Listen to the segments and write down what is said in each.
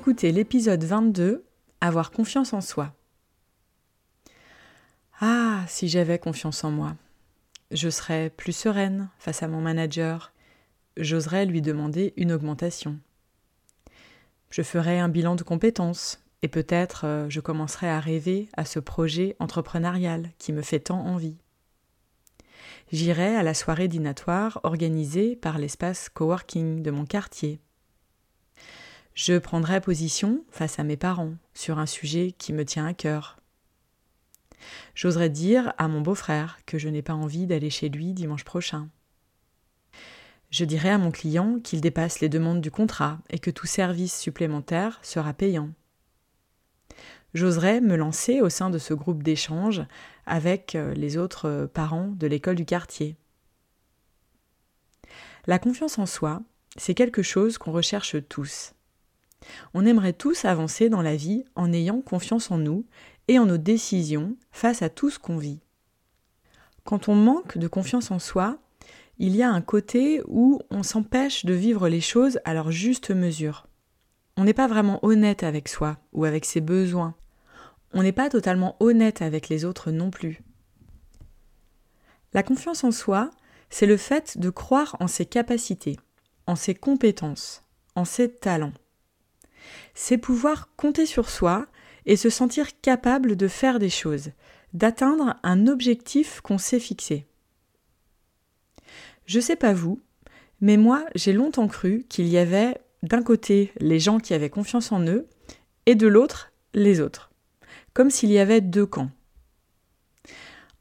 Écoutez l'épisode 22, Avoir confiance en soi. Ah, si j'avais confiance en moi. Je serais plus sereine face à mon manager. J'oserais lui demander une augmentation. Je ferais un bilan de compétences et peut-être euh, je commencerai à rêver à ce projet entrepreneurial qui me fait tant envie. J'irai à la soirée dînatoire organisée par l'espace coworking de mon quartier. Je prendrai position face à mes parents sur un sujet qui me tient à cœur. J'oserais dire à mon beau-frère que je n'ai pas envie d'aller chez lui dimanche prochain. Je dirai à mon client qu'il dépasse les demandes du contrat et que tout service supplémentaire sera payant. J'oserais me lancer au sein de ce groupe d'échange avec euh, les autres euh, parents de l'école du quartier. La confiance en soi, c'est quelque chose qu'on recherche tous. On aimerait tous avancer dans la vie en ayant confiance en nous et en nos décisions face à tout ce qu'on vit. Quand on manque de confiance en soi, il y a un côté où on s'empêche de vivre les choses à leur juste mesure. On n'est pas vraiment honnête avec soi ou avec ses besoins. On n'est pas totalement honnête avec les autres non plus. La confiance en soi, c'est le fait de croire en ses capacités, en ses compétences, en ses talents c'est pouvoir compter sur soi et se sentir capable de faire des choses, d'atteindre un objectif qu'on s'est fixé. Je sais pas vous, mais moi j'ai longtemps cru qu'il y avait d'un côté les gens qui avaient confiance en eux et de l'autre les autres, comme s'il y avait deux camps.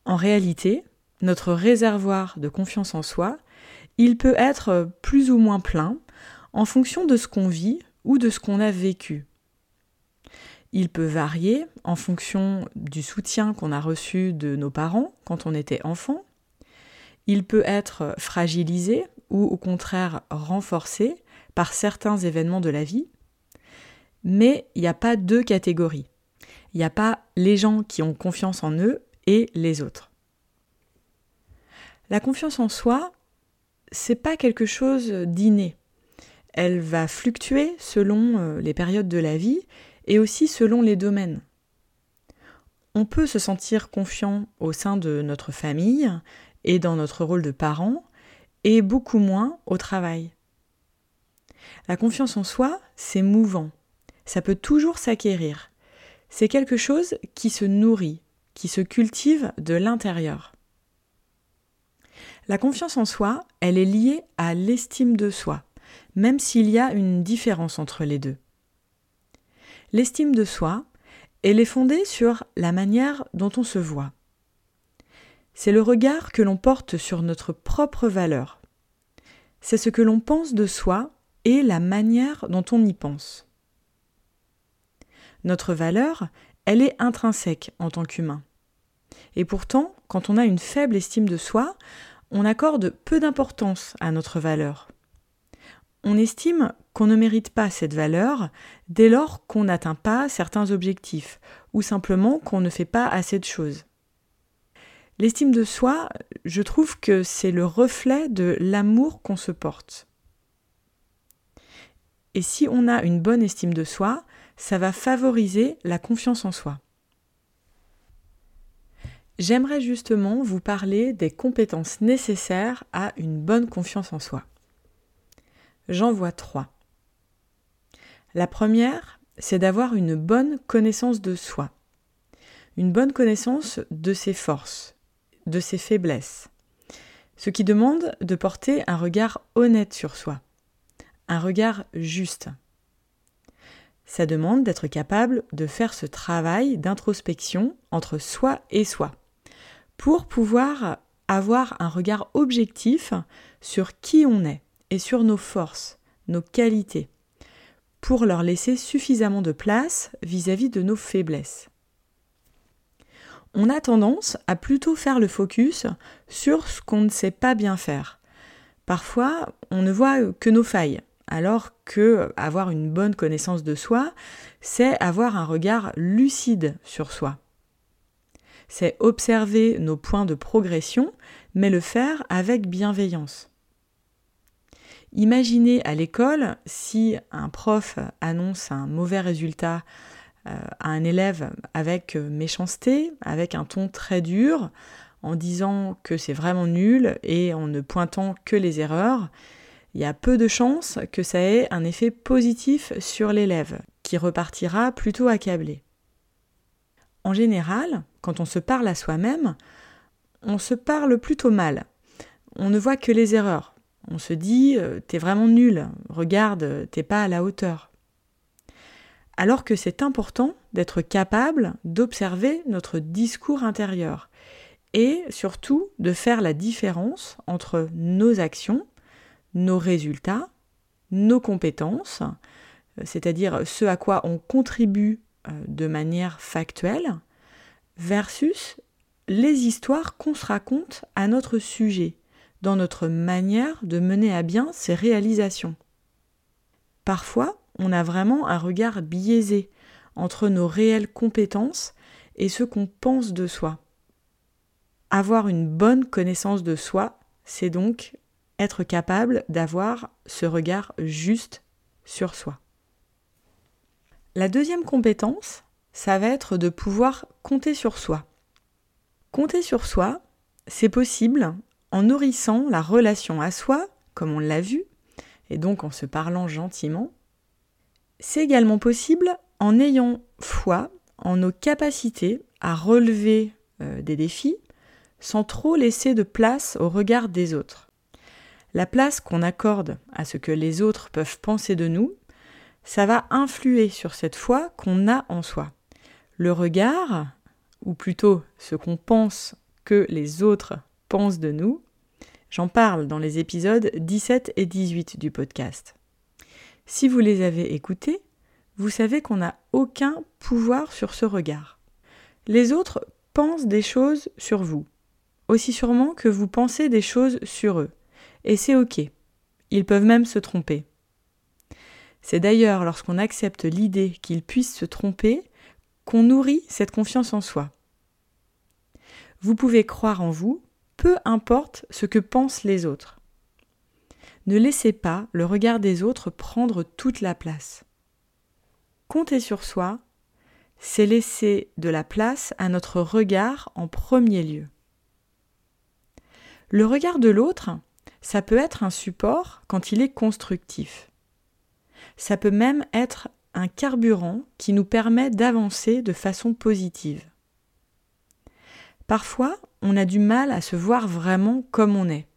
En réalité, notre réservoir de confiance en soi, il peut être plus ou moins plein en fonction de ce qu'on vit ou de ce qu'on a vécu. Il peut varier en fonction du soutien qu'on a reçu de nos parents quand on était enfant. Il peut être fragilisé ou au contraire renforcé par certains événements de la vie. Mais il n'y a pas deux catégories. Il n'y a pas les gens qui ont confiance en eux et les autres. La confiance en soi, c'est pas quelque chose d'inné elle va fluctuer selon euh, les périodes de la vie et aussi selon les domaines. On peut se sentir confiant au sein de notre famille et dans notre rôle de parent, et beaucoup moins au travail. La confiance en soi, c'est mouvant. Ça peut toujours s'acquérir. C'est quelque chose qui se nourrit, qui se cultive de l'intérieur. La confiance en soi, elle est liée à l'estime de soi même s'il y a une différence entre les deux. L'estime de soi, elle est fondée sur la manière dont on se voit. C'est le regard que l'on porte sur notre propre valeur. C'est ce que l'on pense de soi et la manière dont on y pense. Notre valeur, elle est intrinsèque en tant qu'humain. Et pourtant, quand on a une faible estime de soi, on accorde peu d'importance à notre valeur on estime qu'on ne mérite pas cette valeur dès lors qu'on n'atteint pas certains objectifs ou simplement qu'on ne fait pas assez de choses. L'estime de soi, je trouve que c'est le reflet de l'amour qu'on se porte. Et si on a une bonne estime de soi, ça va favoriser la confiance en soi. J'aimerais justement vous parler des compétences nécessaires à une bonne confiance en soi. J'en vois trois. La première, c'est d'avoir une bonne connaissance de soi, une bonne connaissance de ses forces, de ses faiblesses, ce qui demande de porter un regard honnête sur soi, un regard juste. Ça demande d'être capable de faire ce travail d'introspection entre soi et soi, pour pouvoir avoir un regard objectif sur qui on est et sur nos forces, nos qualités, pour leur laisser suffisamment de place vis-à-vis de nos faiblesses. On a tendance à plutôt faire le focus sur ce qu'on ne sait pas bien faire. Parfois, on ne voit que nos failles, alors que avoir une bonne connaissance de soi, c'est avoir un regard lucide sur soi. C'est observer nos points de progression, mais le faire avec bienveillance. Imaginez à l'école si un prof annonce un mauvais résultat euh, à un élève avec méchanceté, avec un ton très dur, en disant que c'est vraiment nul et en ne pointant que les erreurs, il y a peu de chances que ça ait un effet positif sur l'élève, qui repartira plutôt accablé. En général, quand on se parle à soi-même, on se parle plutôt mal. On ne voit que les erreurs. On se dit euh, t'es vraiment nul, regarde, t'es pas à la hauteur. Alors que c'est important d'être capable d'observer notre discours intérieur et surtout de faire la différence entre nos actions nos résultats, nos compétences, euh, c'est-à-dire ce à quoi on contribue euh, de manière factuelle, versus les histoires qu'on se raconte à notre sujet, dans notre manière de mener à bien ces réalisations. Parfois, on a vraiment un regard biaisé entre nos réelles compétences et ce qu'on pense de soi. Avoir une bonne connaissance de soi, c'est donc être capable d'avoir ce regard juste sur soi. La deuxième compétence, ça va être de pouvoir compter sur soi. Compter sur soi, c'est possible en nourrissant la relation à soi, comme on l'a vu, et donc en se parlant gentiment. C'est également possible en ayant foi en nos capacités à relever euh, des défis sans trop laisser de place au regard des autres. La place qu'on accorde à ce que les autres peuvent penser de nous, ça va influer sur cette foi qu'on a en soi. Le regard, ou plutôt ce qu'on pense que les autres pensent de nous, j'en parle dans les épisodes 17 et 18 du podcast. Si vous les avez écoutés, vous savez qu'on n'a aucun pouvoir sur ce regard. Les autres pensent des choses sur vous, aussi sûrement que vous pensez des choses sur eux. Et c'est OK. Ils peuvent même se tromper. C'est d'ailleurs lorsqu'on accepte l'idée qu'ils puissent se tromper qu'on nourrit cette confiance en soi. Vous pouvez croire en vous, peu importe ce que pensent les autres. Ne laissez pas le regard des autres prendre toute la place. Compter sur soi, c'est laisser de la place à notre regard en premier lieu. Le regard de l'autre, ça peut être un support quand il est constructif. Ça peut même être un carburant qui nous permet d'avancer de façon positive. Parfois, on a du mal à se voir vraiment comme on est,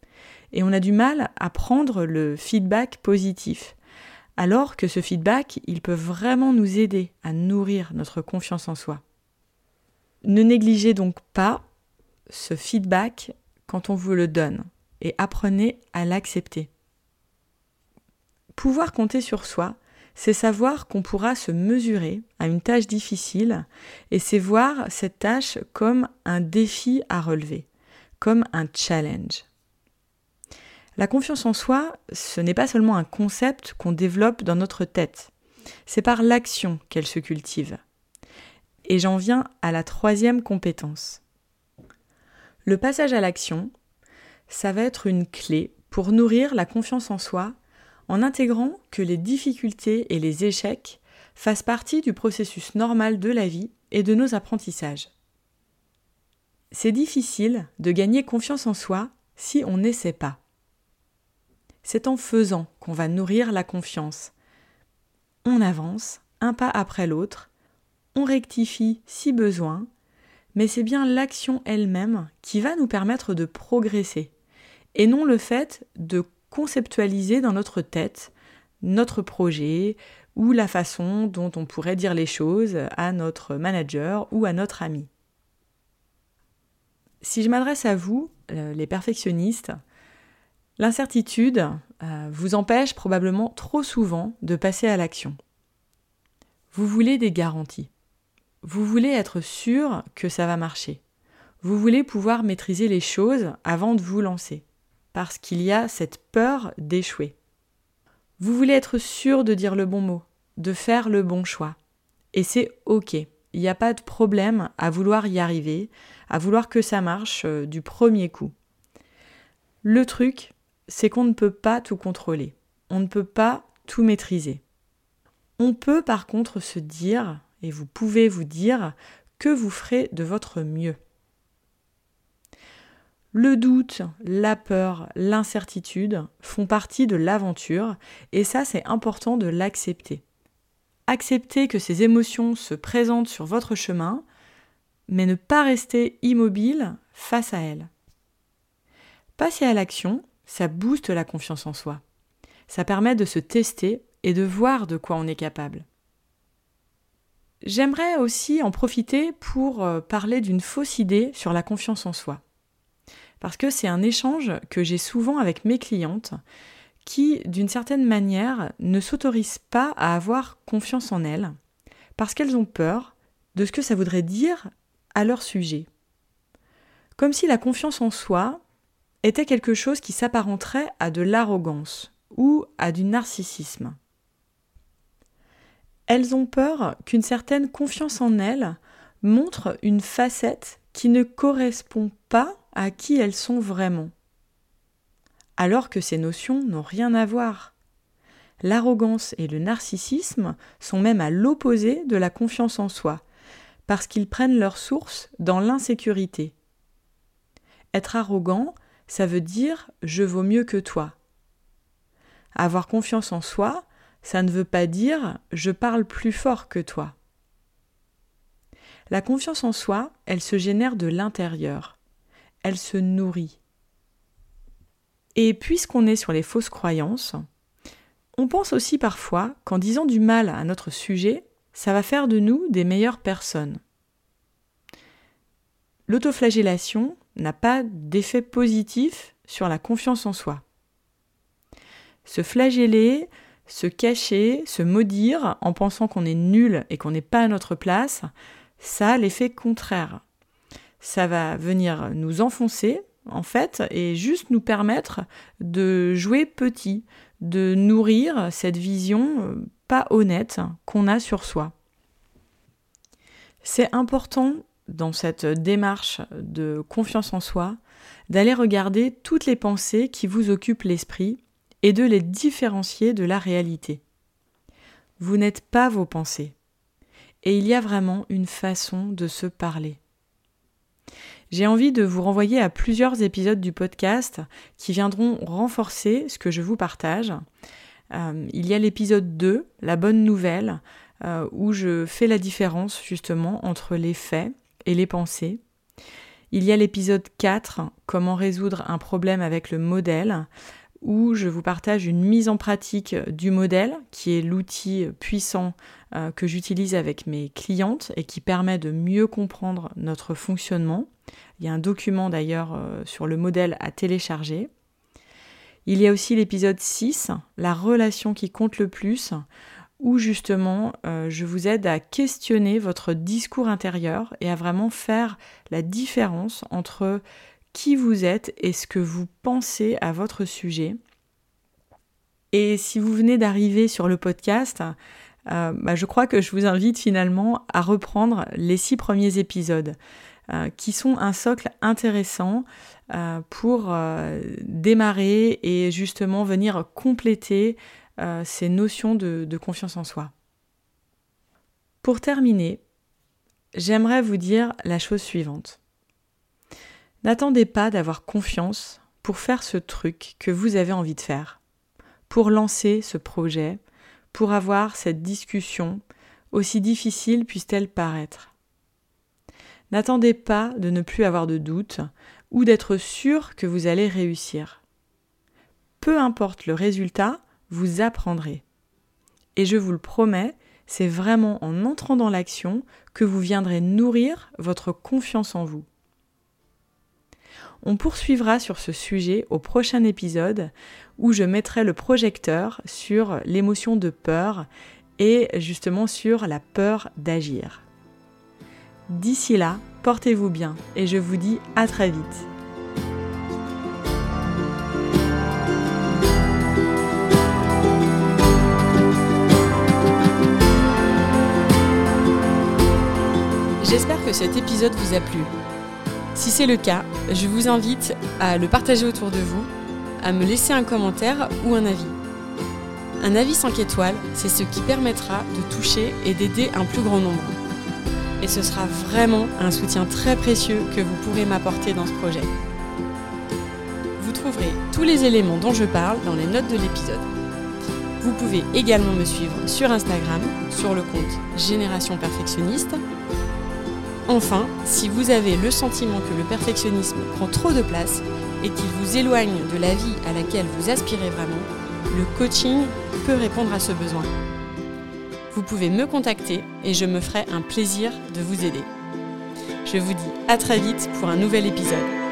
et on a du mal à prendre le feedback positif, alors que ce feedback, il peut vraiment nous aider à nourrir notre confiance en soi. Ne négligez donc pas ce feedback quand on vous le donne et apprenez à l'accepter. Pouvoir compter sur soi, c'est savoir qu'on pourra se mesurer à une tâche difficile et c'est voir cette tâche comme un défi à relever, comme un challenge. La confiance en soi, ce n'est pas seulement un concept qu'on développe dans notre tête, c'est par l'action qu'elle se cultive. Et j'en viens à la troisième compétence. Le passage à l'action, ça va être une clé pour nourrir la confiance en soi en intégrant que les difficultés et les échecs fassent partie du processus normal de la vie et de nos apprentissages. C'est difficile de gagner confiance en soi si on n'essaie pas. C'est en faisant qu'on va nourrir la confiance. On avance, un pas après l'autre, on rectifie si besoin, mais c'est bien l'action elle-même qui va nous permettre de progresser, et non le fait de conceptualiser dans notre tête notre projet ou la façon dont on pourrait dire les choses à notre manager ou à notre ami. Si je m'adresse à vous, euh, les perfectionnistes, l'incertitude euh, vous empêche probablement trop souvent de passer à l'action. Vous voulez des garanties. Vous voulez être sûr que ça va marcher. Vous voulez pouvoir maîtriser les choses avant de vous lancer, parce qu'il y a cette peur d'échouer. Vous voulez être sûr de dire le bon mot, de faire le bon choix. Et c'est OK. Il n'y a pas de problème à vouloir y arriver, à vouloir que ça marche euh, du premier coup. Le truc, c'est qu'on ne peut pas tout contrôler. On ne peut pas tout maîtriser. On peut par contre se dire, et vous pouvez vous dire, que vous ferez de votre mieux. Le doute, la peur, l'incertitude font partie de l'aventure et ça c'est important de l'accepter. Accepter que ces émotions se présentent sur votre chemin, mais ne pas rester immobile face à elles. Passer à l'action, ça booste la confiance en soi. Ça permet de se tester et de voir de quoi on est capable. J'aimerais aussi en profiter pour euh, parler d'une fausse idée sur la confiance en soi. Parce que c'est un échange que j'ai souvent avec mes clientes qui, d'une certaine manière, ne s'autorisent pas à avoir confiance en elles, parce qu'elles ont peur de ce que ça voudrait dire à leur sujet. Comme si la confiance en soi était quelque chose qui s'apparenterait à de l'arrogance ou à du narcissisme. Elles ont peur qu'une certaine confiance en elles montre une facette qui ne correspond pas à qui elles sont vraiment alors que ces notions n'ont rien à voir. L'arrogance et le narcissisme sont même à l'opposé de la confiance en soi, parce qu'ils prennent leur source dans l'insécurité. Être arrogant, ça veut dire je vaux mieux que toi. Avoir confiance en soi, ça ne veut pas dire je parle plus fort que toi. La confiance en soi, elle se génère de l'intérieur. Elle se nourrit. Et puisqu'on est sur les fausses croyances, on pense aussi parfois qu'en disant du mal à notre sujet, ça va faire de nous des meilleures personnes. L'autoflagellation n'a pas d'effet positif sur la confiance en soi. Se flageller, se cacher, se maudire en pensant qu'on est nul et qu'on n'est pas à notre place, ça a l'effet contraire. Ça va venir nous enfoncer en fait, et juste nous permettre de jouer petit, de nourrir cette vision euh, pas honnête qu'on a sur soi. C'est important dans cette démarche de confiance en soi d'aller regarder toutes les pensées qui vous occupent l'esprit et de les différencier de la réalité. Vous n'êtes pas vos pensées. Et il y a vraiment une façon de se parler j'ai envie de vous renvoyer à plusieurs épisodes du podcast qui viendront renforcer ce que je vous partage. Euh, il y a l'épisode 2, la bonne nouvelle, euh, où je fais la différence justement entre les faits et les pensées. Il y a l'épisode 4, comment résoudre un problème avec le modèle, où je vous partage une mise en pratique du modèle, qui est l'outil puissant euh, que j'utilise avec mes clientes et qui permet de mieux comprendre notre fonctionnement. Il y a un document d'ailleurs euh, sur le modèle à télécharger. Il y a aussi l'épisode 6, la relation qui compte le plus, où justement euh, je vous aide à questionner votre discours intérieur et à vraiment faire la différence entre qui vous êtes et ce que vous pensez à votre sujet. Et si vous venez d'arriver sur le podcast, euh, bah, je crois que je vous invite finalement à reprendre les six premiers épisodes. Euh, qui sont un socle intéressant euh, pour démarrer et justement venir compléter ces notions de confiance en soi. Pour terminer, j'aimerais vous dire la chose suivante. N'attendez pas d'avoir confiance pour faire ce truc que vous avez envie de faire, pour lancer ce projet, pour avoir cette discussion, aussi difficile puisse-t-elle paraître. N'attendez pas de ne plus avoir de doutes ou d'être sûr que vous allez réussir. Peu importe le résultat, vous apprendrez. Et je vous le promets, c'est vraiment en entrant dans l'action que vous viendrez nourrir votre confiance en vous. On poursuivra sur ce sujet au prochain épisode où je mettrai le projecteur sur l'émotion de peur et justement sur la peur d'agir. D'ici là, portez-vous bien et je vous dis à très vite. J'espère que cet épisode vous a plu. Si c'est le cas, je vous invite à le partager autour de vous, à me laisser un commentaire ou un avis. Un avis 5 étoiles, c'est ce qui permettra de toucher et d'aider un plus grand nombre. Et ce sera vraiment un soutien très précieux que vous pourrez m'apporter dans ce projet. Vous trouverez tous les éléments dont je parle dans les notes de l'épisode. Vous pouvez également me suivre sur Instagram, sur le compte Génération Perfectionniste, Enfin, si vous avez le sentiment que le perfectionnisme prend trop de place et qu'il vous éloigne de la vie à laquelle vous aspirez vraiment, le coaching peut répondre à ce besoin. Vous pouvez me contacter et je me ferai un plaisir de vous aider. Je vous dis à très vite pour un nouvel épisode.